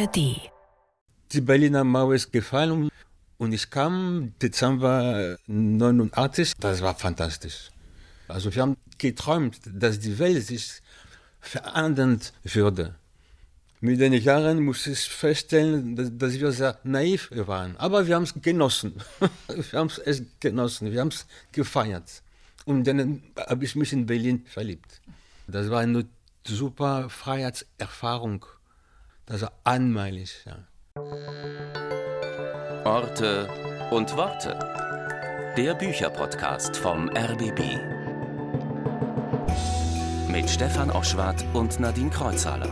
ARD. Die Berliner Mauer ist gefallen und ich kam Dezember 89. Das war fantastisch. Also wir haben geträumt, dass die Welt sich verändern würde. Mit den Jahren muss ich feststellen, dass, dass wir sehr naiv waren. Aber wir haben es genossen. wir haben es genossen. Wir haben es gefeiert. Und dann habe ich mich in Berlin verliebt. Das war eine super Freiheitserfahrung. War einmalig. Ja. Orte und Worte. Der Bücherpodcast vom RBB. Mit Stefan Oschwart und Nadine Kreuzhaler.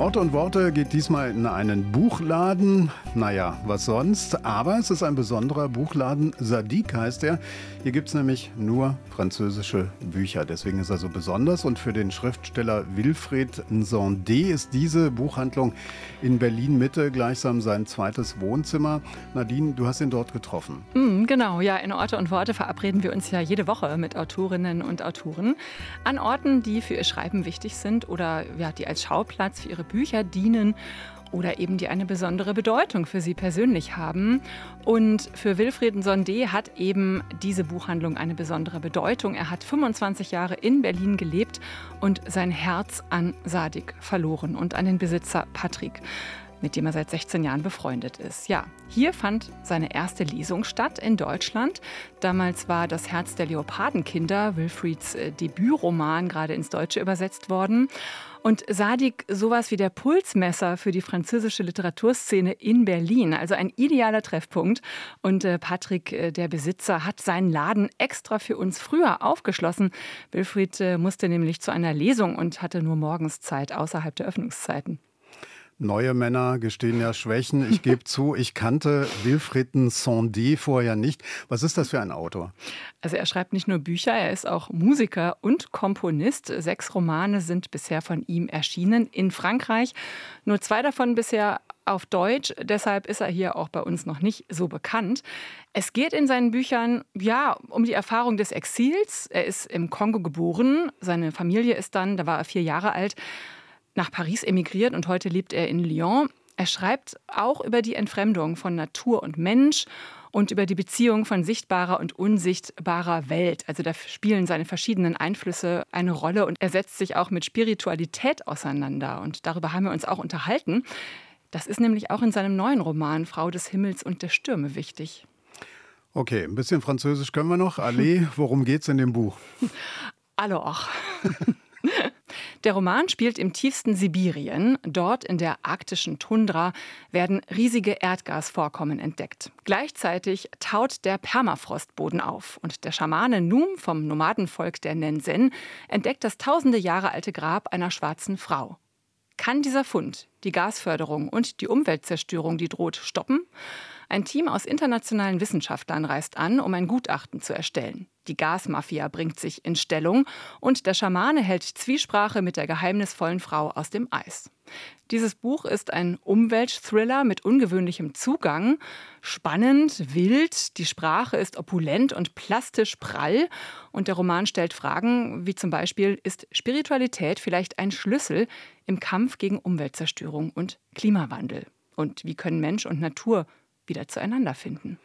Orte und Worte geht diesmal in einen Buchladen. Naja, was sonst? Aber es ist ein besonderer Buchladen. Sadiq heißt er. Hier gibt es nämlich nur französische Bücher. Deswegen ist er so besonders. Und für den Schriftsteller Wilfried Nsondé ist diese Buchhandlung in Berlin-Mitte gleichsam sein zweites Wohnzimmer. Nadine, du hast ihn dort getroffen. Mm, genau, ja. In Orte und Worte verabreden wir uns ja jede Woche mit Autorinnen und Autoren an Orten, die für ihr Schreiben wichtig sind oder ja, die als Schauplatz für ihre Bücher dienen oder eben die eine besondere Bedeutung für sie persönlich haben. Und für Wilfrieden Sondé hat eben diese Buchhandlung eine besondere Bedeutung. Er hat 25 Jahre in Berlin gelebt und sein Herz an Sadik verloren und an den Besitzer Patrick mit dem er seit 16 Jahren befreundet ist. Ja, hier fand seine erste Lesung statt in Deutschland. Damals war Das Herz der Leopardenkinder, Wilfrieds äh, Debütroman, gerade ins Deutsche übersetzt worden. Und Sadik sowas wie der Pulsmesser für die französische Literaturszene in Berlin. Also ein idealer Treffpunkt. Und äh, Patrick, äh, der Besitzer, hat seinen Laden extra für uns früher aufgeschlossen. Wilfried äh, musste nämlich zu einer Lesung und hatte nur morgens Zeit außerhalb der Öffnungszeiten. Neue Männer gestehen ja Schwächen. Ich gebe zu, ich kannte Wilfrieden Sondé vorher nicht. Was ist das für ein Autor? Also er schreibt nicht nur Bücher, er ist auch Musiker und Komponist. Sechs Romane sind bisher von ihm erschienen in Frankreich. Nur zwei davon bisher auf Deutsch, deshalb ist er hier auch bei uns noch nicht so bekannt. Es geht in seinen Büchern ja um die Erfahrung des Exils. Er ist im Kongo geboren, seine Familie ist dann, da war er vier Jahre alt, nach Paris emigriert und heute lebt er in Lyon. Er schreibt auch über die Entfremdung von Natur und Mensch und über die Beziehung von sichtbarer und unsichtbarer Welt. Also da spielen seine verschiedenen Einflüsse eine Rolle und er setzt sich auch mit Spiritualität auseinander. Und darüber haben wir uns auch unterhalten. Das ist nämlich auch in seinem neuen Roman Frau des Himmels und der Stürme wichtig. Okay, ein bisschen Französisch können wir noch. Allez, worum geht's in dem Buch? Alors. Der Roman spielt im tiefsten Sibirien. Dort in der arktischen Tundra werden riesige Erdgasvorkommen entdeckt. Gleichzeitig taut der Permafrostboden auf und der Schamane Num vom Nomadenvolk der Nensen entdeckt das tausende Jahre alte Grab einer schwarzen Frau. Kann dieser Fund die Gasförderung und die Umweltzerstörung, die droht, stoppen? Ein Team aus internationalen Wissenschaftlern reist an, um ein Gutachten zu erstellen. Die Gasmafia bringt sich in Stellung und der Schamane hält Zwiesprache mit der geheimnisvollen Frau aus dem Eis. Dieses Buch ist ein Umweltthriller mit ungewöhnlichem Zugang. Spannend, wild, die Sprache ist opulent und plastisch prall. Und der Roman stellt Fragen wie zum Beispiel, ist Spiritualität vielleicht ein Schlüssel im Kampf gegen Umweltzerstörung und Klimawandel? Und wie können Mensch und Natur wieder zueinander finden.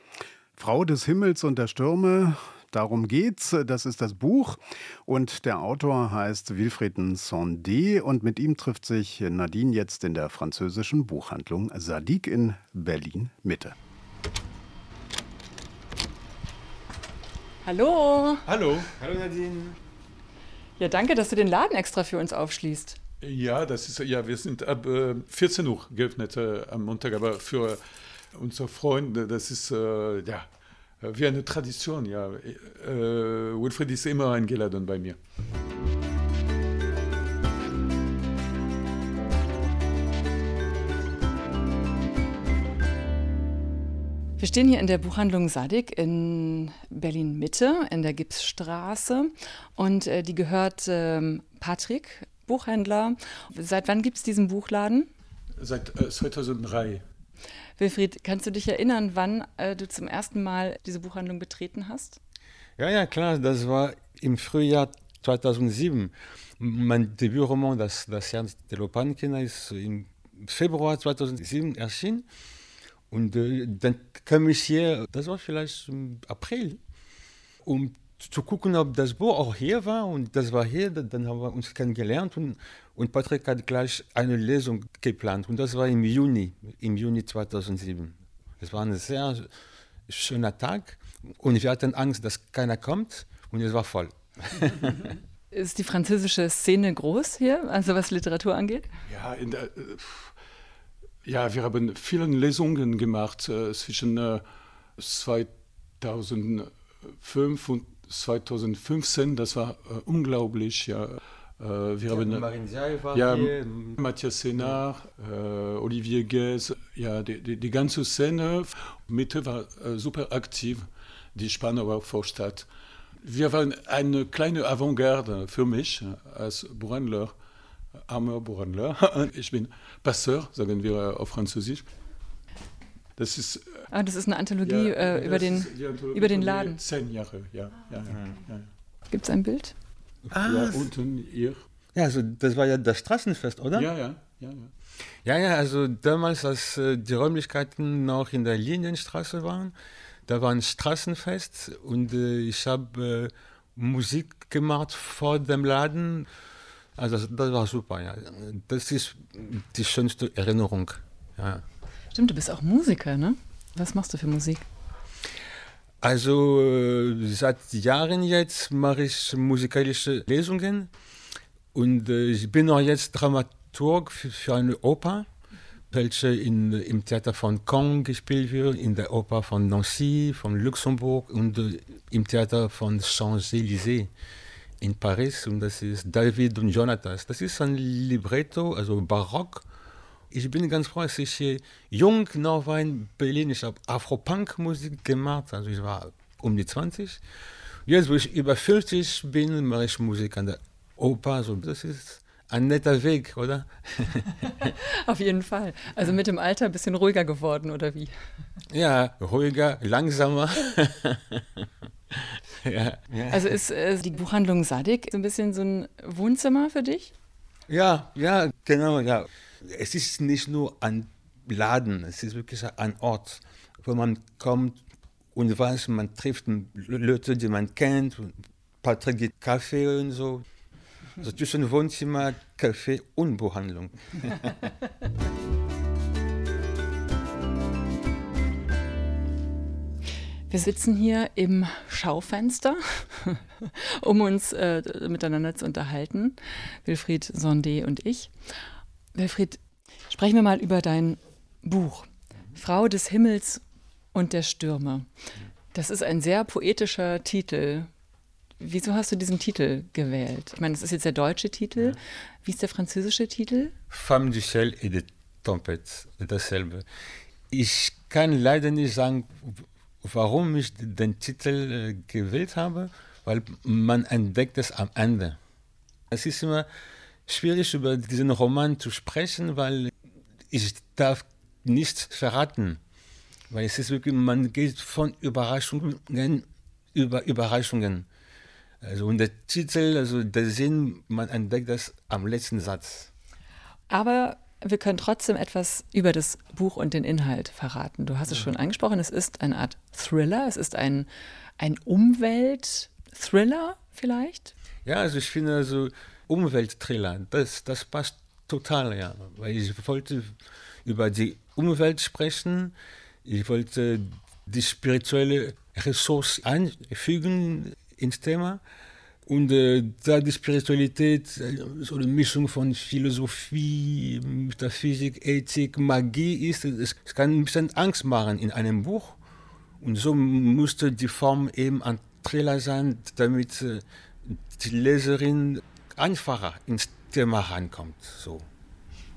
Frau des Himmels und der Stürme, Darum geht's. Das ist das Buch. Und der Autor heißt Wilfrieden Sondé. Und mit ihm trifft sich Nadine jetzt in der französischen Buchhandlung Sadik in Berlin Mitte. Hallo. Hallo. Hallo Nadine. Ja, danke, dass du den Laden extra für uns aufschließt. Ja, das ist ja, wir sind ab äh, 14 Uhr geöffnet äh, am Montag, aber für unsere Freunde, das ist äh, ja wie eine Tradition. Ja. Äh, Wilfried ist immer eingeladen bei mir. Wir stehen hier in der Buchhandlung Sadik in Berlin Mitte, in der Gipsstraße. Und äh, die gehört ähm, Patrick, Buchhändler. Seit wann gibt es diesen Buchladen? Seit äh, 2003. Wilfried, kannst du dich erinnern, wann äh, du zum ersten Mal diese Buchhandlung betreten hast? Ja, ja, klar, das war im Frühjahr 2007. Mein Debütroman, das, das Herz der Lopankinder, ist im Februar 2007 erschienen. Und äh, dann kam ich hier, das war vielleicht im April, um zu gucken, ob das Buch auch hier war. Und das war hier, dann haben wir uns kennengelernt und, und Patrick hat gleich eine Lesung geplant. Und das war im Juni, im Juni 2007. Es war ein sehr schöner Tag und wir hatten Angst, dass keiner kommt und es war voll. Ist die französische Szene groß hier, also was Literatur angeht? Ja, der, äh, ja wir haben viele Lesungen gemacht äh, zwischen äh, 2005 und 2015. Das war äh, unglaublich. Ja. Äh, wir ja, haben ja, Matthias Senard, äh, Olivier Guez, ja, die, die, die, ganze Szene. Mitte war äh, super aktiv, die Spanauer Vorstadt. Wir waren eine kleine Avantgarde für mich als Buchhändler, armer Buchhändler. Ich bin Passeur, sagen wir auf Französisch. Das ist, ah, das ist eine Anthologie ja, äh, über, den, über den Laden. Zehn Jahre, ja. ja, ja, ja. Gibt es ein Bild? Ah, ja, unten hier. Ja, also das war ja das Straßenfest, oder? Ja, ja, ja. Ja, ja, ja also damals, als äh, die Räumlichkeiten noch in der Linienstraße waren, da war ein Straßenfest und äh, ich habe äh, Musik gemacht vor dem Laden. Also das, das, war super, ja. Das ist die schönste Erinnerung. Ja. Stimmt, du bist auch Musiker, ne? Was machst du für Musik? Also äh, seit Jahren jetzt mache ich musikalische Lesungen und äh, ich bin auch jetzt Dramaturg für, eine Oper welche in, im Theater von Caen gespielt wird, in der Oper von Nancy, von Luxemburg und äh, im Theater von Champs-Élysées in Paris. Und das ist David und Jonathan. Das ist ein Libretto, also Barock. Ich bin ganz froh, dass ich jung noch war in Berlin. Ich habe Afro-Punk-Musik gemacht, also ich war um die 20. Jetzt, wo ich über 50 bin, mache ich Musik an der Oper. Also das ist ein netter Weg, oder? Auf jeden Fall. Also mit dem Alter ein bisschen ruhiger geworden, oder wie? Ja, ruhiger, langsamer. ja. Also ist äh, die Buchhandlung Sadik so ein bisschen so ein Wohnzimmer für dich? Ja, ja, genau, ja. Es ist nicht nur ein Laden, es ist wirklich ein Ort, wo man kommt und weiß, man trifft Leute, die man kennt, Patrick geht Kaffee und so. So zwischen Wohnzimmer, Kaffee und Buchhandlung. Wir sitzen hier im Schaufenster, um uns äh, miteinander zu unterhalten, Wilfried Sondé und ich. Wilfried, sprechen wir mal über dein Buch, Frau des Himmels und der Stürme. Das ist ein sehr poetischer Titel. Wieso hast du diesen Titel gewählt? Ich meine, das ist jetzt der deutsche Titel. Ja. Wie ist der französische Titel? Femme du ciel et de tempête, dasselbe. Ich kann leider nicht sagen, warum ich den Titel äh, gewählt habe, weil man entdeckt es am Ende. Es ist immer schwierig, über diesen Roman zu sprechen, weil ich darf nichts verraten. Weil es ist wirklich, man geht von Überraschungen über Überraschungen. Also und der Titel, also der Sinn, man entdeckt das am letzten Satz. Aber wir können trotzdem etwas über das Buch und den Inhalt verraten. Du hast es schon angesprochen, es ist eine Art Thriller, es ist ein, ein Umwelt-Thriller vielleicht? Ja, also ich finde also Umweltthriller, das, das passt total, ja. Weil ich wollte über die Umwelt sprechen, ich wollte die spirituelle Ressource einfügen ins Thema. Und äh, da die Spiritualität so eine Mischung von Philosophie, Metaphysik, Ethik, Magie ist, es, es kann ein bisschen Angst machen in einem Buch. Und so musste die Form eben ein Thriller sein, damit äh, die Leserin einfacher ins Thema rankommt. So.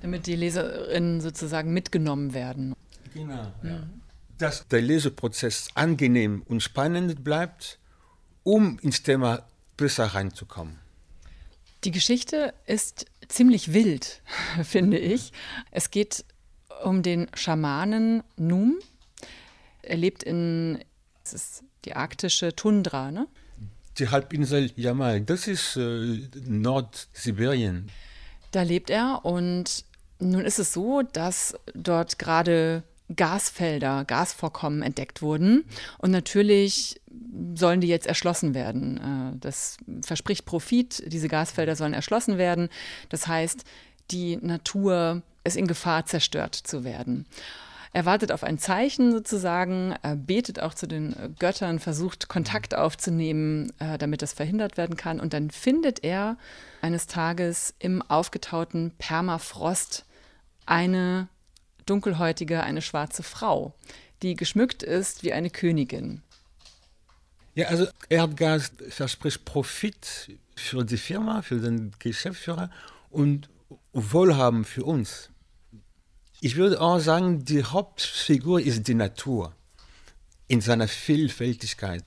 Damit die Leserinnen sozusagen mitgenommen werden. Genau. Ja. Dass der Leseprozess angenehm und spannend bleibt um ins Thema besser reinzukommen. Die Geschichte ist ziemlich wild, finde ich. Es geht um den Schamanen Num. Er lebt in das ist die arktische Tundra, ne? Die Halbinsel Jamal, das ist äh, Nordsibirien. Da lebt er und Nun ist es so, dass dort gerade Gasfelder, Gasvorkommen entdeckt wurden. Und natürlich sollen die jetzt erschlossen werden. Äh, das verspricht Profit. Diese Gasfelder sollen erschlossen werden. Das heißt, die Natur ist in Gefahr, zerstört zu werden. Er wartet auf ein Zeichen sozusagen, betet auch zu den Göttern, versucht Kontakt aufzunehmen, äh, damit das verhindert werden kann. Und dann findet er eines Tages im aufgetauten Permafrost eine dunkelhäutige, eine schwarze Frau, die geschmückt ist wie eine Königin. Ja, also Erdgas verspricht Profit für die Firma, für den Geschäftsführer und Wohlhaben für uns. Ich würde auch sagen, die Hauptfigur ist die Natur in seiner Vielfältigkeit.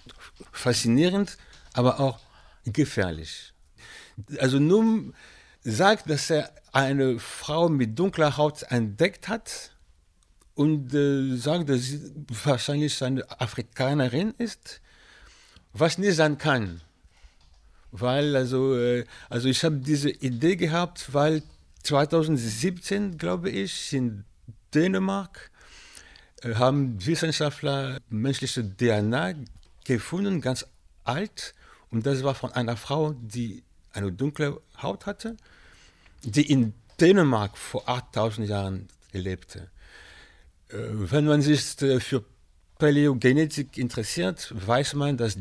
Faszinierend, aber auch gefährlich. Also nun sagt, dass er eine Frau mit dunkler Haut entdeckt hat und äh, sagt, dass sie wahrscheinlich eine Afrikanerin ist, was nicht sein kann. Weil, also, äh, also ich habe diese Idee gehabt, weil 2017, glaube ich, in Dänemark äh, haben Wissenschaftler menschliche DNA gefunden, ganz alt. Und das war von einer Frau, die eine dunkle Haut hatte die in Dänemark vor 8000 Jahren lebte. Äh, wenn man sich äh, für Paläogenetik interessiert, weiß man, dass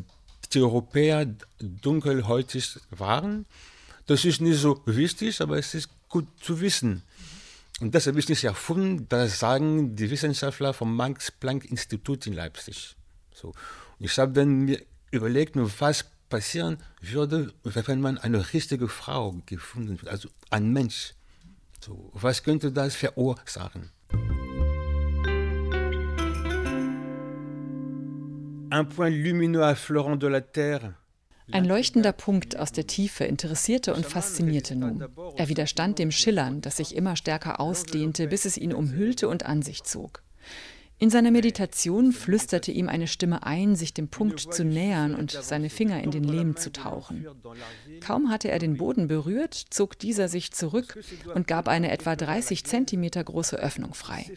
die Europäer dunkelhäutig waren. Das ist nicht so wichtig, aber es ist gut zu wissen. Und das habe ich nicht erfunden, das sagen die Wissenschaftler vom Max-Planck-Institut in Leipzig. So. Und ich habe dann mir überlegt, was passieren würde, wenn man eine richtige Frau gefunden wird, also ein Mensch. So, was könnte das verursachen? Un point lumineux affleurant de la terre. Ein leuchtender Punkt aus der Tiefe interessierte und faszinierte Num. Er widerstand dem Schillern, das sich immer stärker ausdehnte, bis es ihn umhüllte und an sich zog. In seiner Meditation flüsterte ihm eine Stimme ein, sich dem Punkt zu nähern und seine Finger in den Lehm zu tauchen. Kaum hatte er den Boden berührt, zog dieser sich zurück und gab eine etwa 30 Zentimeter große Öffnung frei.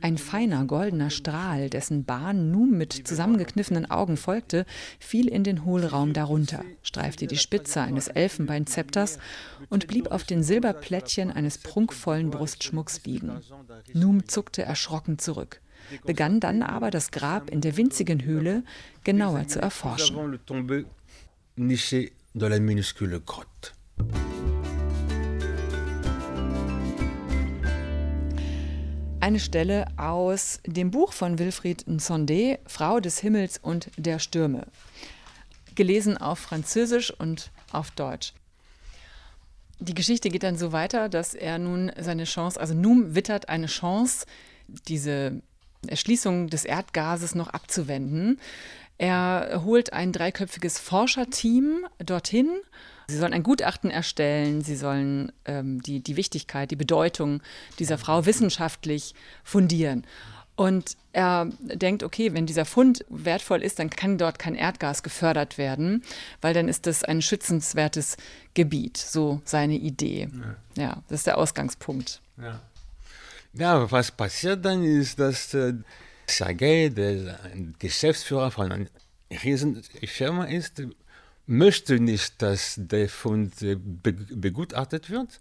Ein feiner goldener Strahl, dessen Bahn nun mit zusammengekniffenen Augen folgte, fiel in den Hohlraum darunter, streifte die Spitze eines Elfenbeinzepters und blieb auf den Silberplättchen eines prunkvollen Brustschmucks liegen. Num zuckte erschrocken zurück begann dann aber das Grab in der winzigen Höhle genauer zu erforschen. Eine Stelle aus dem Buch von Wilfried Nsonde, Frau des Himmels und der Stürme, gelesen auf Französisch und auf Deutsch. Die Geschichte geht dann so weiter, dass er nun seine Chance, also Num wittert eine Chance, diese Erschließung des Erdgases noch abzuwenden. Er holt ein dreiköpfiges Forscherteam dorthin. Sie sollen ein Gutachten erstellen, sie sollen ähm, die, die Wichtigkeit, die Bedeutung dieser Frau wissenschaftlich fundieren. Und er denkt, okay, wenn dieser Fund wertvoll ist, dann kann dort kein Erdgas gefördert werden, weil dann ist das ein schützenswertes Gebiet, so seine Idee. Ja, ja das ist der Ausgangspunkt. Ja. Ja, was passiert dann ist, dass äh, Sergei, der Geschäftsführer von einer riesen Firma ist, möchte nicht, dass der Fund äh, begutachtet wird.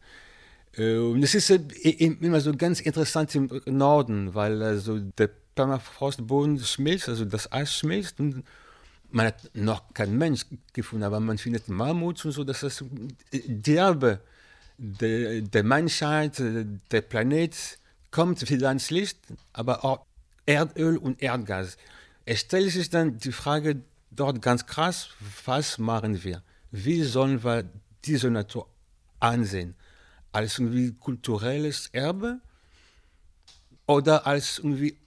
Äh, und es ist äh, immer so ganz interessant im Norden, weil also der Permafrostboden schmilzt, also das Eis schmilzt und man hat noch keinen Mensch gefunden, aber man findet Mammuts und so, das die Erbe der, der Menschheit, der Planet kommt wieder ans Licht, aber auch Erdöl und Erdgas. Es stellt sich dann die Frage dort ganz krass, was machen wir? Wie sollen wir diese Natur ansehen? Als irgendwie kulturelles Erbe oder als irgendwie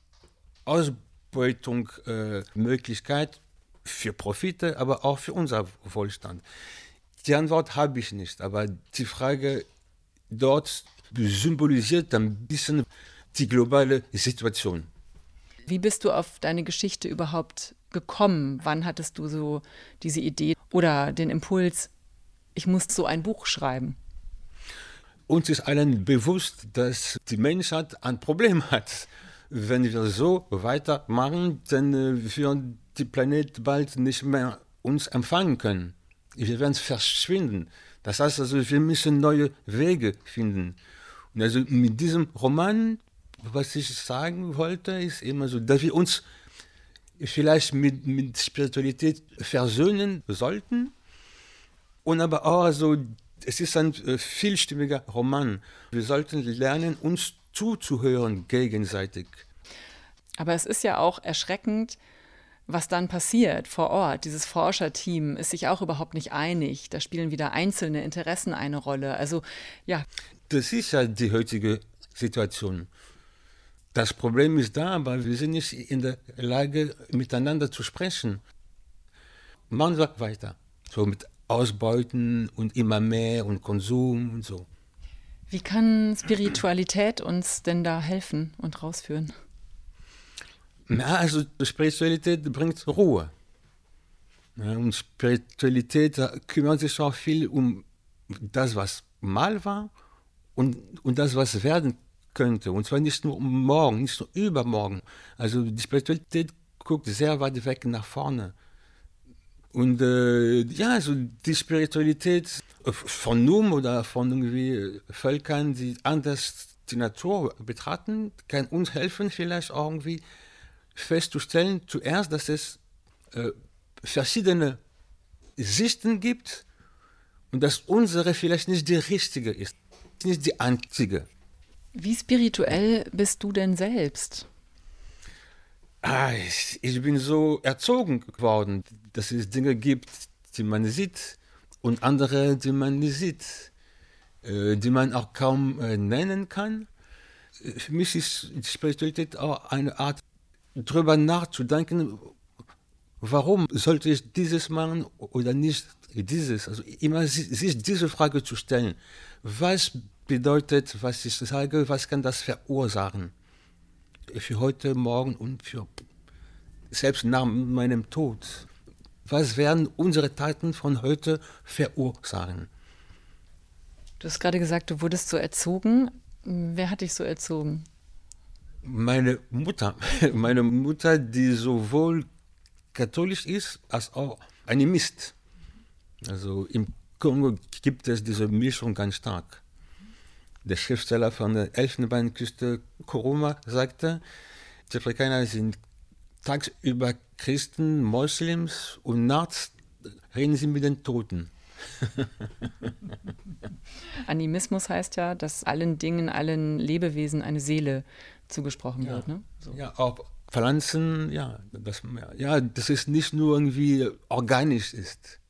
Ausbeutungsmöglichkeit äh, für Profite, aber auch für unser Wohlstand? Die Antwort habe ich nicht, aber die Frage dort symbolisiert ein bisschen die globale Situation. Wie bist du auf deine Geschichte überhaupt gekommen? Wann hattest du so diese Idee oder den Impuls, ich muss so ein Buch schreiben? uns ist allen bewusst, dass die Menschheit ein Problem hat. Wenn wir so weitermachen, dann werden die Planet bald nicht mehr uns empfangen können. Wir werden verschwinden. Das heißt also, wir müssen neue Wege finden. Also mit diesem Roman, was ich sagen wollte, ist immer so, dass wir uns vielleicht mit, mit Spiritualität versöhnen sollten und aber auch so, es ist ein äh, vielstimmiger Roman. Wir sollten lernen, uns zuzuhören gegenseitig. Aber es ist ja auch erschreckend, was dann passiert vor Ort. Dieses Forscherteam ist sich auch überhaupt nicht einig. Da spielen wieder einzelne Interessen eine Rolle. Also ja. Das ist ja die heutige Situation. Das Problem ist da, aber wir sind nicht in der Lage, miteinander zu sprechen. Man sagt weiter. So mit Ausbeuten und immer mehr und Konsum und so. Wie kann Spiritualität uns denn da helfen und rausführen? Na, also Spiritualität bringt Ruhe. Und Spiritualität kümmert sich auch viel um das, was mal war und, und das, was werden könnte. Und zwar nicht nur morgen, nicht nur übermorgen. Also die Spiritualität guckt sehr weit weg nach vorne. Und äh, ja, also die Spiritualität von Num oder von irgendwie Völkern, die anders die Natur betrachten, kann uns helfen, vielleicht irgendwie festzustellen, zuerst, dass es äh, verschiedene Sichten gibt und dass unsere vielleicht nicht die richtige ist, nicht die einzige. Wie spirituell bist du denn selbst? Ah, ich, ich, bin so erzogen worden, dass es Dinge gibt, die man sieht und andere, die man nicht sieht, äh, die man auch kaum äh, nennen kann. Für mich ist Spiritualität auch eine Art darüber nachzudenken, warum sollte ich dieses machen oder nicht dieses? Also immer sich diese Frage zu stellen. Was bedeutet, was ich sage, was kann das verursachen? Für heute, morgen und für selbst nach meinem Tod. Was werden unsere Taten von heute verursachen? Du hast gerade gesagt, du wurdest so erzogen. Wer hat dich so erzogen? meine Mutter, meine Mutter, die sowohl katholisch ist als auch Animist. Also im Kongo gibt es diese Mischung ganz stark. Der Schriftsteller von der Elfenbeinküste Koroma sagte, die Afrikaner sind tagsüber Christen, Moslems und nachts reden sie mit den Toten. Animismus heißt ja, dass allen Dingen, allen Lebewesen eine Seele zugesprochen ja. wird. Ne? So. Ja, auch Pflanzen, ja das, ja, das ist nicht nur irgendwie organisch ist.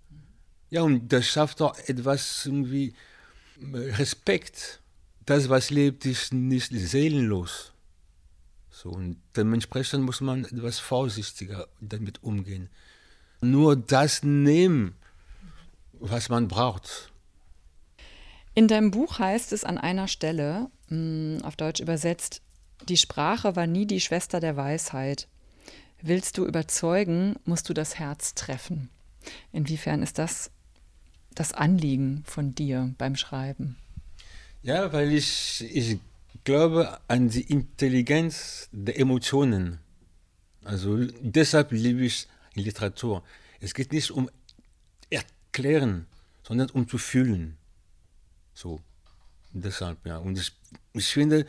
Ja, und das schafft auch etwas irgendwie Respekt. Das, was lebt, ist nicht seelenlos. So, und dementsprechend muss man etwas vorsichtiger damit umgehen. Nur das nehmen, was man braucht. In deinem Buch heißt es an einer Stelle, hm, auf Deutsch übersetzt, die Sprache war nie die Schwester der Weisheit. Willst du überzeugen, musst du das Herz treffen. Inwiefern ist das das Anliegen von dir beim Schreiben? Ja, weil ich, ich glaube an die Intelligenz der Emotionen. Also deshalb liebe ich Literatur. Es geht nicht um erklären, sondern um zu fühlen. So, deshalb, ja. Und ich, ich finde,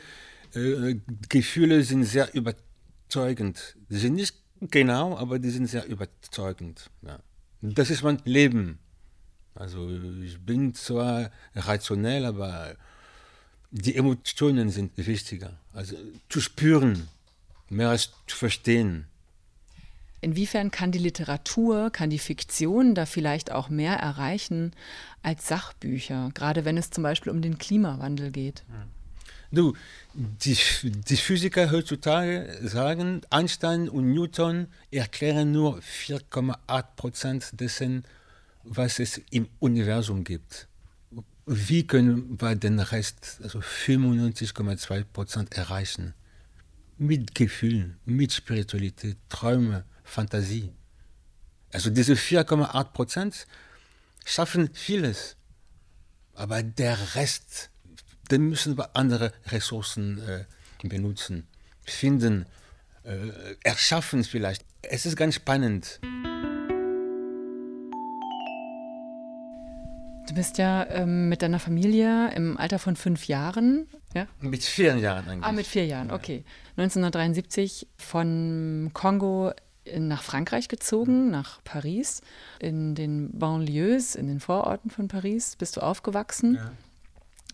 äh, Gefühle sind sehr überzeugend. Sie sind nicht genau, aber die sind sehr überzeugend. Ja. Das ist mein Leben. Also ich bin zwar rationell, aber die Emotionen sind wichtiger. Also zu spüren, mehr als zu verstehen. Inwiefern kann die Literatur, kann die Fiktion da vielleicht auch mehr erreichen als Sachbücher, gerade wenn es zum Beispiel um den Klimawandel geht? Du, die, die Physiker heutzutage sagen, Einstein und Newton erklären nur 4,8 Prozent dessen, was es im Universum gibt. Wie können wir den Rest, also 95,2 Prozent, erreichen? Mit Gefühlen, mit Spiritualität, Träume, Fantasie. Also diese 4,8 Prozent schaffen vieles, aber der Rest dann müssen wir andere Ressourcen äh, benutzen, finden, äh, erschaffen vielleicht. Es ist ganz spannend. Du bist ja ähm, mit deiner Familie im Alter von fünf Jahren. Ja? Mit vier Jahren eigentlich. Ah, mit vier Jahren, okay. 1973 von Kongo nach Frankreich gezogen, nach Paris. In den Banlieues, in den Vororten von Paris bist du aufgewachsen, ja.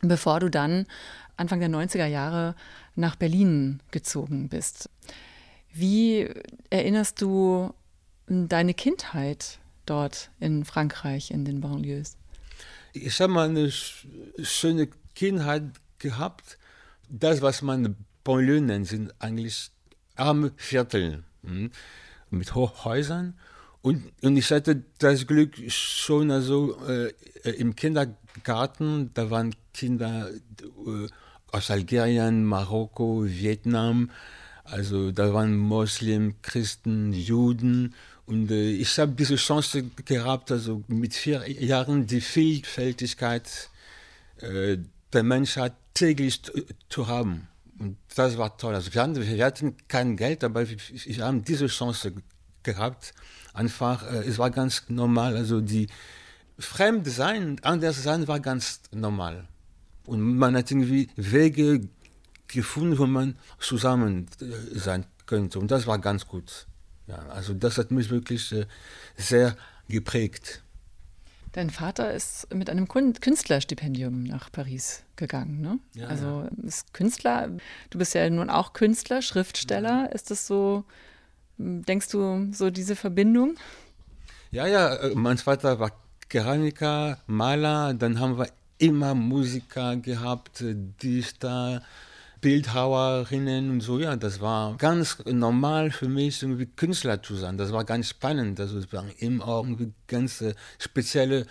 bevor du dann Anfang der 90er Jahre nach Berlin gezogen bist. Wie erinnerst du deine Kindheit dort in Frankreich, in den Banlieues? Ich habe mal eine schöne Kindheit gehabt. Das, was man Banlieue nennt, sind eigentlich arme Viertel hm, mit Hochhäusern. Und, und ich hatte das Glück schon also äh, im Kindergarten, da waren Kinder äh, aus Algerien, Marokko, Vietnam, also da waren Moslem, Christen, Juden und äh, ich habe diese Chance gehabt, also mit vier Jahren die Vielfältigkeit äh, der Menschheit täglich zu, haben. Und das war toll. Also wir, hatten, wir hatten kein Geld, aber wir, wir haben diese Chance gehabt. Einfach, äh, es war ganz normal. Also die Fremd sein, anders sein war ganz normal. Und man hat irgendwie Wege gefunden, wo man zusammen äh, sein könnte. Und das war ganz gut. Ja, also das hat mich wirklich äh, sehr geprägt. Dein Vater ist mit einem Künstlerstipendium nach Paris gegangen, ne? Ja, also ist Künstler, du bist ja nun auch Künstler, Schriftsteller. Mhm. Ist das so, denkst du, so diese Verbindung? Ja, ja, äh, mein Vater war Keramiker, Maler, dann haben wir immer Musiker gehabt, äh, Dichter, Bildhauerinnen und so, ja, das war ganz normal für mich, irgendwie Künstler zu sein. Das war ganz spannend. Also es waren immer irgendwie ganz äh, spezielle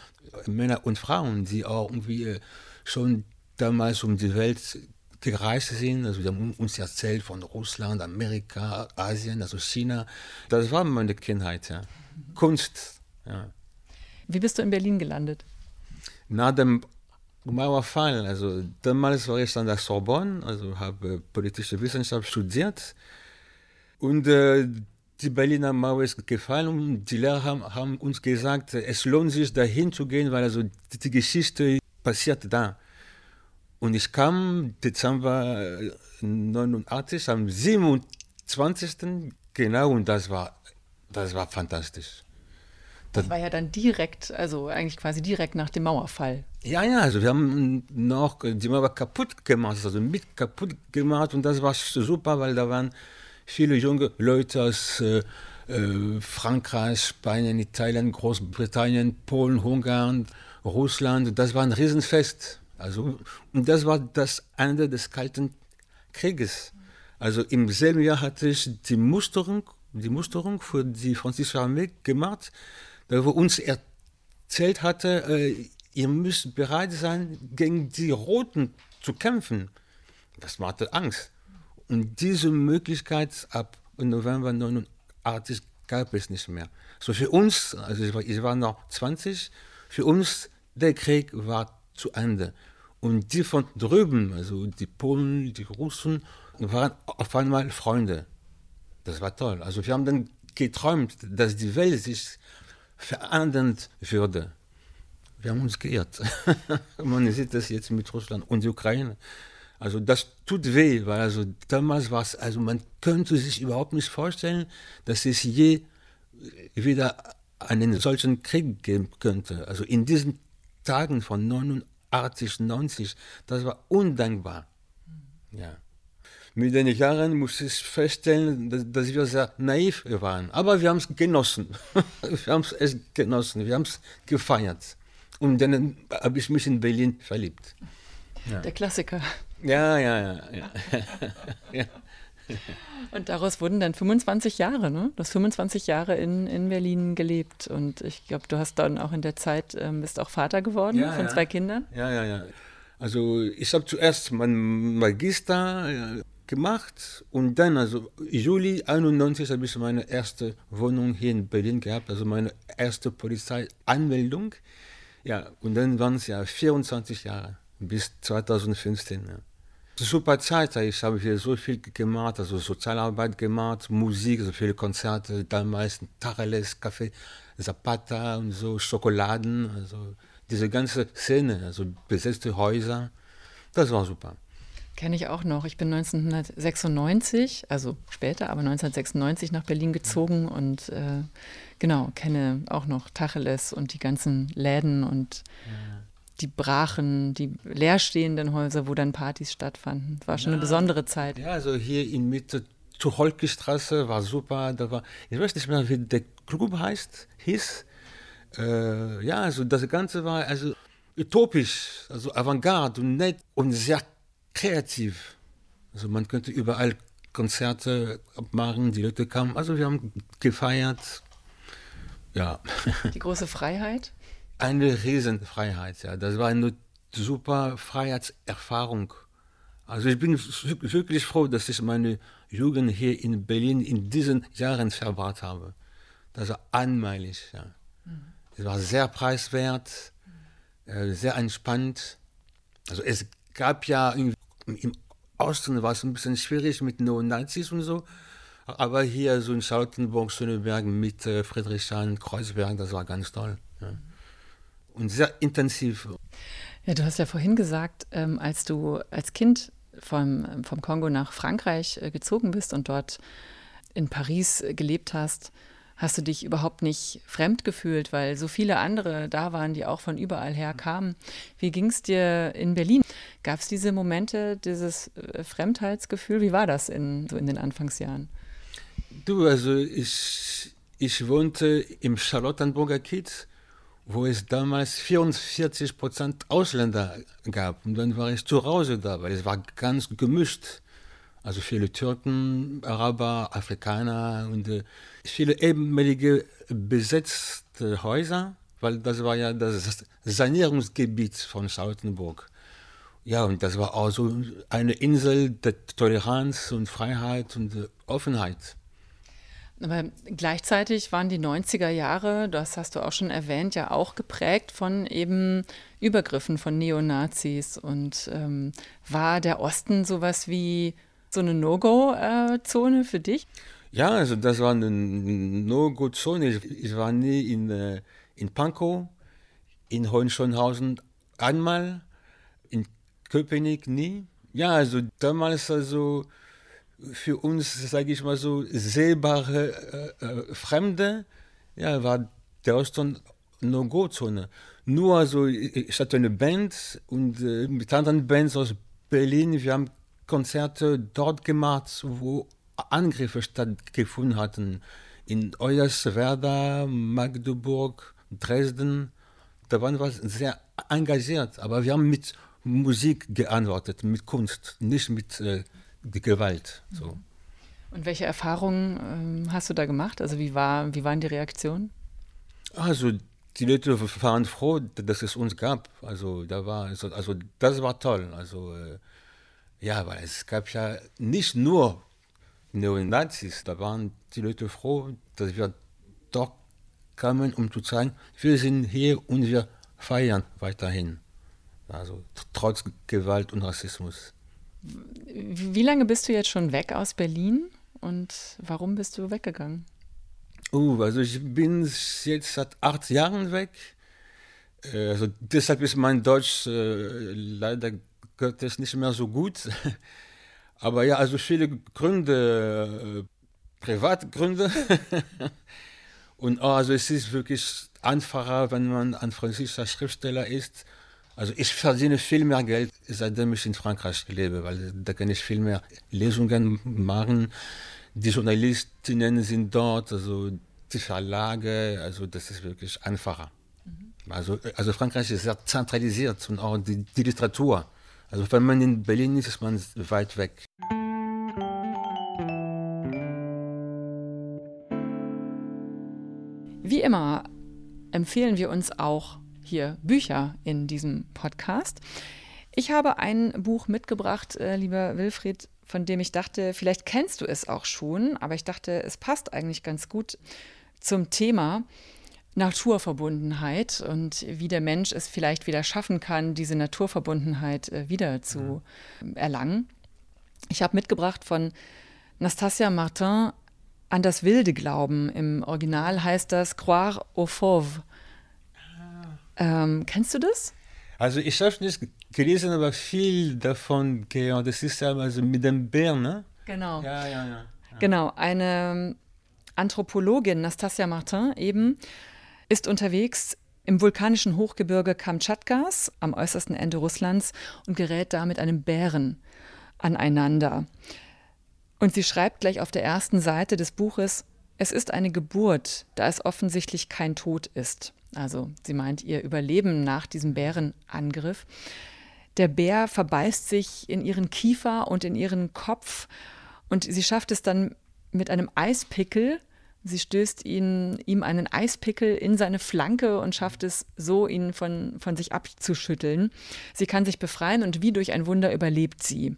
Männer und Frauen, die auch irgendwie äh, schon damals um die Welt gereist sind. Also die haben uns erzählt von Russland, Amerika, Asien, also China. Das war meine Kindheit, ja. Kunst, ja. Wie bist du in Berlin gelandet? Nach dem Mauerfall. Also damals war ich an der Sorbonne, also habe politische Wissenschaft studiert. Und äh, die Berliner Mauer ist gefallen und die Lehrer haben, haben, uns gesagt, es lohnt sich dahin zu gehen, weil also die, die Geschichte passiert da. Und ich kam Dezember 89 am 27. genau und das war, das war fantastisch. Das war ja dann direkt, also eigentlich quasi direkt nach dem Mauerfall. Ja, ja, also wir haben noch die Mauer kaputt gemacht, also mit kaputt gemacht und das war super, weil da waren viele junge Leute aus äh, äh, Frankreich, Spanien, Italien, Großbritannien, Polen, Ungarn, Russland. Das war ein Riesenfest. Also, und das war das Ende des Kalten Krieges. Also im selben Jahr hatte ich die Musterung, die Musterung für die französische Armee gemacht wo uns erzählt hatte, äh, ihr müsst bereit sein, gegen die Roten zu kämpfen. Das machte Angst. Und diese Möglichkeit ab November 89 gab es nicht mehr. So für uns, also ich war, ich war noch 20, für uns der Krieg war zu Ende. Und die von drüben, also die Polen, die Russen, waren auf einmal Freunde. Das war toll. Also wir haben dann geträumt, dass die Welt sich verändern würde. Wir haben uns geirrt. Man sieht das jetzt mit Russland und der Ukraine. Also das tut weh, weil also damals war es, also man könnte sich überhaupt nicht vorstellen, dass es je wieder einen solchen Krieg geben könnte. Also in diesen Tagen von 89, 90, das war undankbar. Ja mit den Jahren muss ich feststellen, dass, dass wir sehr naiv waren. Aber wir haben es genossen. wir haben es genossen. Wir haben es gefeiert. Und dann habe ich mich in Berlin verliebt. Ja. Der Klassiker. Ja, ja, ja. ja. ja. Und daraus wurden dann 25 Jahre, ne? Du hast 25 Jahre in, in Berlin gelebt und ich glaube, du hast dann auch in der Zeit, ähm, bist auch Vater geworden ja, von ja. zwei Kindern. Ja, ja, ja. Also ich habe zuerst mein Magister gemacht und dann, also Juli 91 habe ich meine erste Wohnung hier in Berlin gehabt, also meine erste Polizeianmeldung. Ja, und dann waren es ja 24 Jahre. bis 2015. Ja. Super Zeit, ich habe hier so viel gemacht, also Sozialarbeit gemacht, Musik, so viele Konzerte, damals Tacheles, Café, Zapata und so, Schokoladen, also diese ganze Szene, also besetzte Häuser, das war super. Kenne ich auch noch. Ich bin 1996, also später, aber 1996 nach Berlin gezogen und äh, genau, kenne auch noch Tacheles und die ganzen Läden und ja die brachen, die leerstehenden Häuser, wo dann Partys stattfanden. Das war schon ja, eine besondere Zeit. Ja, also hier in Mitte zur Holkestraße war super. Da war, ich weiß nicht mehr, wie der Club heißt, hieß. Äh, ja, also das Ganze war also utopisch, also avantgarde und nett und sehr kreativ. Also man könnte überall Konzerte machen, die Leute kamen. Also wir haben gefeiert. Ja. Die große Freiheit? eine Riesenfreiheit. Ja. Das war eine super Freiheitserfahrung. Also ich bin wirklich froh, dass ich meine Jugend hier in Berlin in diesen Jahren verbracht habe. Das war einmalig. Ja. Mhm. Es war sehr preiswert, äh, sehr entspannt. Also es gab ja im, im Osten war es ein bisschen schwierig mit Neonazis und so. Aber hier so in Charlottenburg, Schöneberg, Mitte, Friedrichshain, Kreuzberg, das war ganz toll. Ja und sehr intensiv. Ja, du hast ja vorhin gesagt, ähm, als du als Kind vom, vom Kongo nach Frankreich äh, gezogen bist und dort in Paris äh, gelebt hast, hast du dich überhaupt nicht fremd gefühlt, weil so viele andere da waren, die auch von überall her kamen. Wie ging es dir in Berlin? Gab es diese Momente, dieses äh, Fremdheitsgefühl? Wie war das in, so in den Anfangsjahren? Du, also ich, ich wohnte im Charlottenburger Kiez wo es damals 44 Prozent Ausländer gab. Und dann war ich zu Hause da, weil es war ganz gemischt. Also viele Türken, Araber, Afrikaner und äh, viele ehemalige besetzte Häuser, weil das war ja das Sanierungsgebiet von Charlottenburg. Ja, und das war auch so eine Insel der Toleranz und Freiheit und äh, Offenheit. Aber gleichzeitig waren die 90er Jahre, das hast du auch schon erwähnt, ja auch geprägt von eben Übergriffen von Neonazis. Und ähm, war der Osten sowas wie so eine No-Go-Zone für dich? Ja, also das war eine No-Go-Zone. Ich, war nie in, äh, in Pankow, in Hohenschönhausen einmal, in Köpenick nie. Ja, also damals also für uns, sage ich mal so, sehbare äh, äh, Fremde, ja, war der Osten No-Go-Zone. Nur also, ich hatte eine Band und äh, mit anderen Bands aus Berlin, wir haben Konzerte dort gemacht, wo Angriffe stattgefunden hatten. In Hoyerswerda, Magdeburg, Dresden. Da waren wir sehr engagiert, aber wir haben mit Musik geantwortet, mit Kunst, nicht mit äh, Gewalt. So. Und welche Erfahrungen ähm, hast du da gemacht? Also wie, war, wie waren die Reaktionen? Also die Leute waren froh, dass es uns gab. Also da war, also, also das war toll. Also äh, ja, weil es gab ja nicht nur Neonazis, da waren die Leute froh, dass wir doch kamen, um zu zeigen, wir sind hier und wir feiern weiterhin. Also trotz Gewalt und Rassismus. Wie lange bist du jetzt schon weg aus Berlin und warum bist du weggegangen? Uh, also ich bin jetzt seit acht Jahren weg. Äh, also deshalb ist mein Deutsch äh, leider Gottes nicht mehr so gut. Aber ja, also viele Gründe, äh, Privatgründe. Und oh, also es ist wirklich einfacher, wenn man ein französischer Schriftsteller ist also ich verdiene viel mehr Geld, seitdem ich in Frankreich lebe, weil da kann ich viel mehr Lesungen machen. Die Journalistinnen sind dort, also die Verlage, also das ist wirklich einfacher. Mhm. Also, also Frankreich ist sehr zentralisiert und auch die, die Literatur. Also wenn man in Berlin ist, ist man weit weg. Wie immer empfehlen wir uns auch hier Bücher in diesem Podcast. Ich habe ein Buch mitgebracht, äh, lieber Wilfried, von dem ich dachte, vielleicht kennst du es auch schon, aber ich dachte, es passt eigentlich ganz gut zum Thema. Naturverbundenheit und wie der Mensch es vielleicht wieder schaffen kann, diese Naturverbundenheit äh, wieder zu mhm. erlangen. Ich habe mitgebracht von Nastasia Martin an das wilde Glauben. Im Original heißt das Croire au Fauve. Ähm, kennst du das? Also ich habe nicht gelesen, aber viel davon gehört. Das ist ja also mit dem Bär, ne? Genau. Ja, ja, ja. ja. Genau, eine Anthropologin, Nastasia Martin, eben, ist unterwegs im vulkanischen Hochgebirge Kamtschatkas am äußersten Ende Russlands und gerät da mit einem Bären aneinander. Und sie schreibt gleich auf der ersten Seite des Buches, es ist eine Geburt, da es offensichtlich kein Tod ist. Also sie meint ihr Überleben nach diesem Bärenangriff. Der Bär verbeißt sich in ihren Kiefer und in ihren Kopf und sie schafft es dann mit einem Eispickel Sie stößt ihn, ihm einen Eispickel in seine Flanke und schafft es so, ihn von, von sich abzuschütteln. Sie kann sich befreien und wie durch ein Wunder überlebt sie.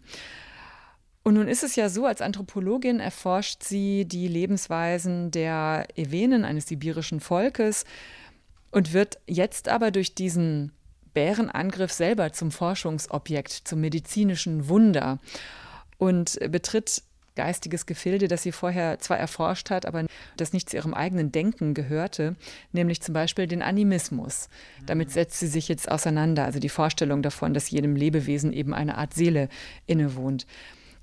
Und nun ist es ja so, als Anthropologin erforscht sie die Lebensweisen der Ewenen, eines sibirischen Volkes, und wird jetzt aber durch diesen Bärenangriff selber zum Forschungsobjekt, zum medizinischen Wunder und betritt geistiges Gefilde, das sie vorher zwar erforscht hat, aber das nicht zu ihrem eigenen Denken gehörte, nämlich zum Beispiel den Animismus. Damit setzt sie sich jetzt auseinander, also die Vorstellung davon, dass jedem Lebewesen eben eine Art Seele innewohnt.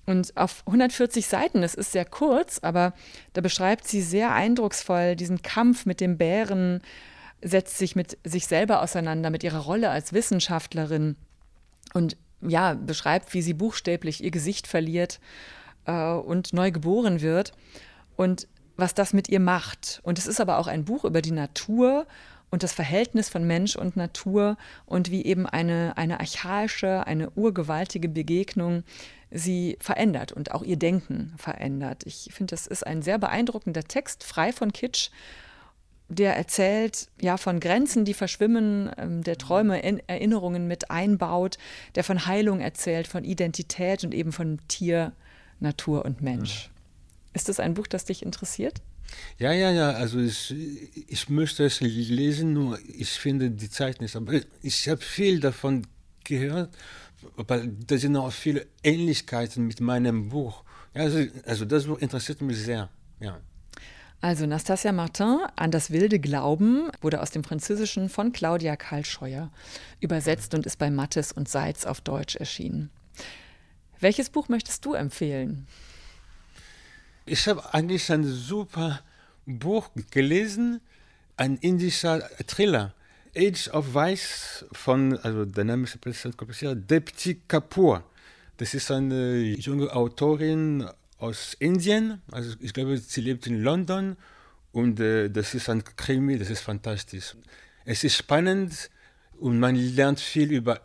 Und auf 140 Seiten, das ist sehr kurz, aber da beschreibt sie sehr eindrucksvoll diesen Kampf mit dem Bären, setzt sich mit sich selber auseinander, mit ihrer Rolle als Wissenschaftlerin und ja, beschreibt, wie sie buchstäblich ihr Gesicht verliert äh, und neu geboren wird und was das mit ihr macht. Und es ist aber auch ein Buch über die Natur und das Verhältnis von Mensch und Natur und wie eben eine, eine archaische, eine urgewaltige Begegnung sie verändert und auch ihr Denken verändert. Ich finde, das ist ein sehr beeindruckender Text, frei von Kitsch, der erzählt ja von Grenzen, die verschwimmen, ähm, der Träume, Erinnerungen mit einbaut, der von Heilung erzählt, von Identität und eben von Tier, Natur und Mensch. Ist das ein Buch, das dich interessiert? Ja, ja, ja, also ich, ich möchte es lesen, nur ich finde die Zeit nicht. Aber ich habe viel davon gehört, aber da sind auch viele Ähnlichkeiten mit meinem Buch. Also, also das Buch interessiert mich sehr, ja. Also Nastasia Martin an das wilde Glauben wurde aus dem Französischen von Claudia Karl Scheuer übersetzt und ist bei Mattes und Seitz auf Deutsch erschienen. Welches Buch möchtest du empfehlen? Ich habe eigentlich ein super Buch gelesen, ein indischer Thriller. Age of Vice von, also der Name ist ein bisschen kompliziert, Depti Kapoor. Das ist eine junge Autorin aus Indien. Also ich glaube, sie lebt in London und äh, das ist ein Krimi, das ist fantastisch. Es ist spannend und man lernt viel über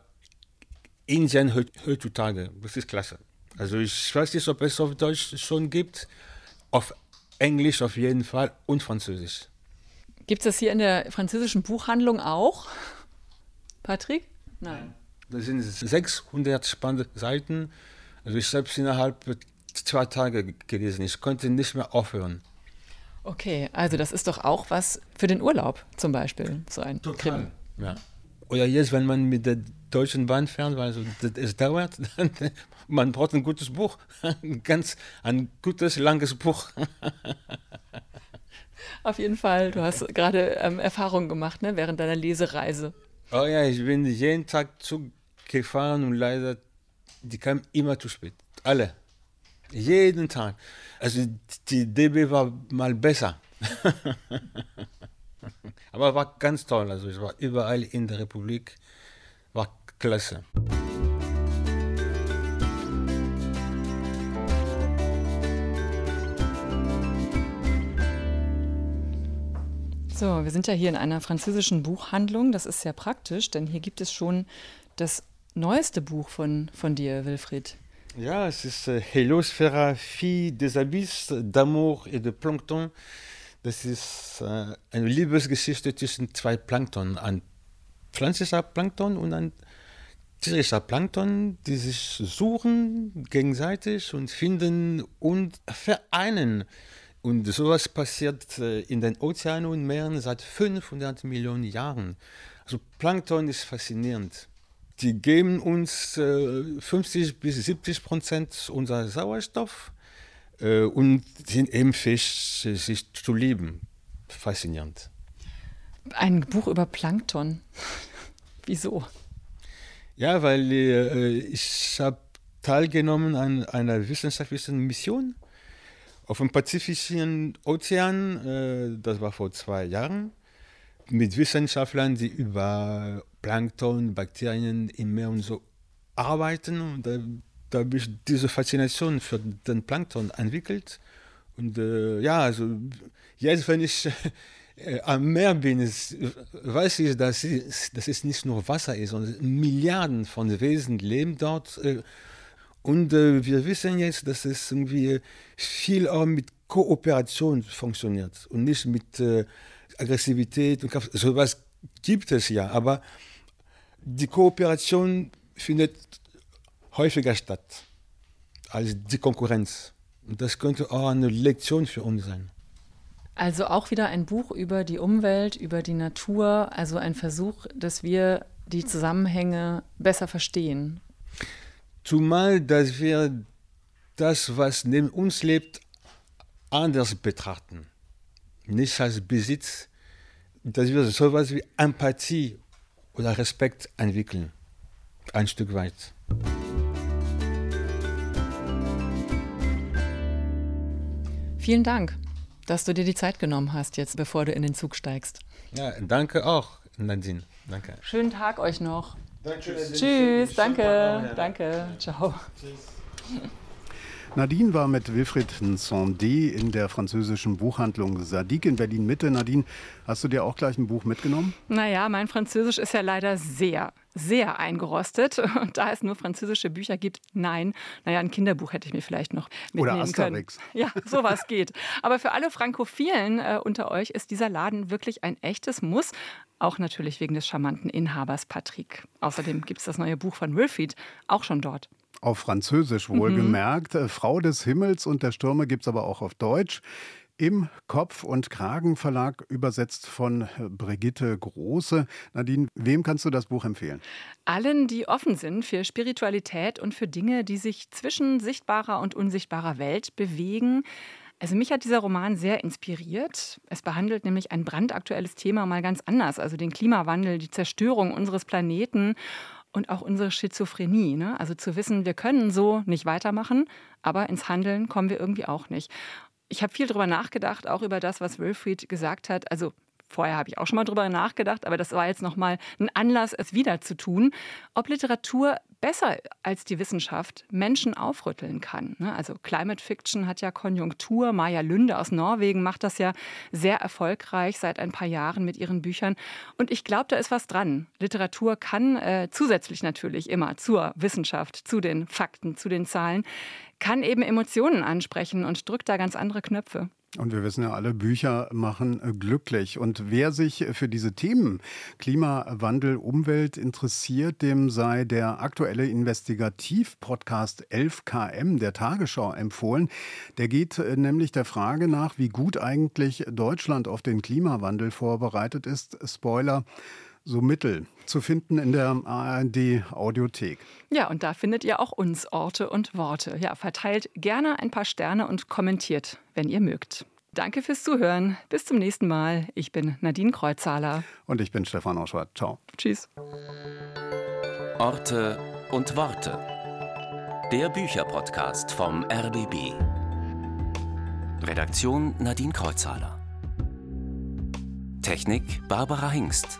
Indien heutzutage. Das ist klasse. Also ich weiß nicht, ob es auf Deutsch schon gibt. Auf Englisch auf jeden Fall und Französisch. Gibt es das hier in der französischen Buchhandlung auch? Patrick? Nein. Das sind 600 spannende Seiten. Also ich habe es innerhalb zwei Tage gelesen. Ich konnte nicht mehr aufhören. Okay, also das ist doch auch was für den Urlaub zum Beispiel, so ein Total. Krimi. Ja. Oder jetzt, wenn man mit der Deutschen Bahn fährt, weil es dauert, dann, man braucht ein gutes Buch, ein ganz ein gutes, langes Buch. Auf jeden Fall, du hast gerade ähm, Erfahrungen gemacht ne, während deiner Lesereise. Oh ja, ich bin jeden Tag Zug gefahren und leider, die kamen immer zu spät. Alle. Jeden Tag. Also die DB war mal besser. Aber war ganz toll. Also ich war überall in der Republik. War klasse. So, wir sind ja hier in einer französischen Buchhandlung. Das ist sehr praktisch, denn hier gibt es schon das neueste Buch von, von dir, Wilfried. Ja, es ist äh, Helosphera, Fille des Abysses, d'amour et de Plankton. Das ist äh, eine Liebesgeschichte zwischen zwei Plankton, ein pflanzlicher Plankton und ein tierischer Plankton, die sich suchen gegenseitig und finden und vereinen. Und sowas passiert äh, in den Ozeanen und Meeren seit 500 Millionen Jahren. Also Plankton ist faszinierend. Die geben uns 50 bis 70 Prozent unser Sauerstoff und sind eben fähig, sich zu lieben. Faszinierend. Ein Buch über Plankton. Wieso? Ja, weil äh, ich habe teilgenommen an einer wissenschaftlichen Mission auf dem Pazifischen Ozean. Äh, das war vor zwei Jahren mit Wissenschaftlern, die über Plankton, Bakterien im Meer und so arbeiten. Und da, da habe ich diese Faszination für den Plankton entwickelt. Und äh, ja, also jetzt, wenn ich äh, am Meer bin, ist, weiß ich, dass, es, dass es nicht nur Wasser ist, sondern Milliarden von Wesen leben dort. Äh, und äh, wir wissen jetzt, dass es irgendwie viel auch mit Kooperation funktioniert und nicht mit äh, Aggressivität und Kraft. Sowas gibt es ja, aber die Kooperation findet häufiger statt als die Konkurrenz. Und das könnte auch eine Lektion für uns sein. Also auch wieder ein Buch über die Umwelt, über die Natur, also ein Versuch, dass wir die Zusammenhänge besser verstehen. Zumal, dass wir das, was neben uns lebt, anders betrachten. Nicht als Besitz, dass wir so etwas wie Empathie oder Respekt entwickeln. Ein Stück weit. Vielen Dank dass du dir die Zeit genommen hast, jetzt bevor du in den Zug steigst. Ja, danke auch, Nadine. Danke. Schönen Tag euch noch. Danke, Tschüss, danke, danke, ciao. Tschüss. Nadine war mit Wilfried Nsondé in der französischen Buchhandlung Sadik in Berlin-Mitte. Nadine, hast du dir auch gleich ein Buch mitgenommen? Naja, mein Französisch ist ja leider sehr, sehr eingerostet. Und da es nur französische Bücher gibt, nein. Naja, ein Kinderbuch hätte ich mir vielleicht noch mitnehmen Oder Asterix. können. Ja, sowas geht. Aber für alle Frankophilen äh, unter euch ist dieser Laden wirklich ein echtes Muss. Auch natürlich wegen des charmanten Inhabers Patrick. Außerdem gibt es das neue Buch von Wilfried auch schon dort. Auf Französisch wohlgemerkt. Mhm. Frau des Himmels und der Stürme gibt es aber auch auf Deutsch. Im Kopf- und Kragen-Verlag übersetzt von Brigitte Große. Nadine, wem kannst du das Buch empfehlen? Allen, die offen sind für Spiritualität und für Dinge, die sich zwischen sichtbarer und unsichtbarer Welt bewegen. Also mich hat dieser Roman sehr inspiriert. Es behandelt nämlich ein brandaktuelles Thema mal ganz anders, also den Klimawandel, die Zerstörung unseres Planeten und auch unsere Schizophrenie. Ne? Also zu wissen, wir können so nicht weitermachen, aber ins Handeln kommen wir irgendwie auch nicht. Ich habe viel darüber nachgedacht, auch über das, was Wilfried gesagt hat. Also Vorher habe ich auch schon mal drüber nachgedacht, aber das war jetzt nochmal ein Anlass, es wieder zu tun, ob Literatur besser als die Wissenschaft Menschen aufrütteln kann. Ne? Also Climate Fiction hat ja Konjunktur. Maja Lünde aus Norwegen macht das ja sehr erfolgreich seit ein paar Jahren mit ihren Büchern. Und ich glaube, da ist was dran. Literatur kann äh, zusätzlich natürlich immer zur Wissenschaft, zu den Fakten, zu den Zahlen, kann eben Emotionen ansprechen und drückt da ganz andere Knöpfe. Und wir wissen ja alle, Bücher machen äh, glücklich. Und wer sich für diese Themen Klimawandel, Umwelt interessiert, dem sei der aktuelle Investigativ-Podcast 11KM der Tagesschau empfohlen. Der geht äh, nämlich der Frage nach, wie gut eigentlich Deutschland auf den Klimawandel vorbereitet ist. Spoiler so Mittel zu finden in der ARD Audiothek. Ja, und da findet ihr auch uns Orte und Worte. Ja, verteilt gerne ein paar Sterne und kommentiert, wenn ihr mögt. Danke fürs Zuhören. Bis zum nächsten Mal. Ich bin Nadine Kreuzhaler. Und ich bin Stefan Auschwart. Ciao. Tschüss. Orte und Worte. Der Bücherpodcast vom RBB. Redaktion Nadine Kreuzhaler. Technik Barbara Hingst.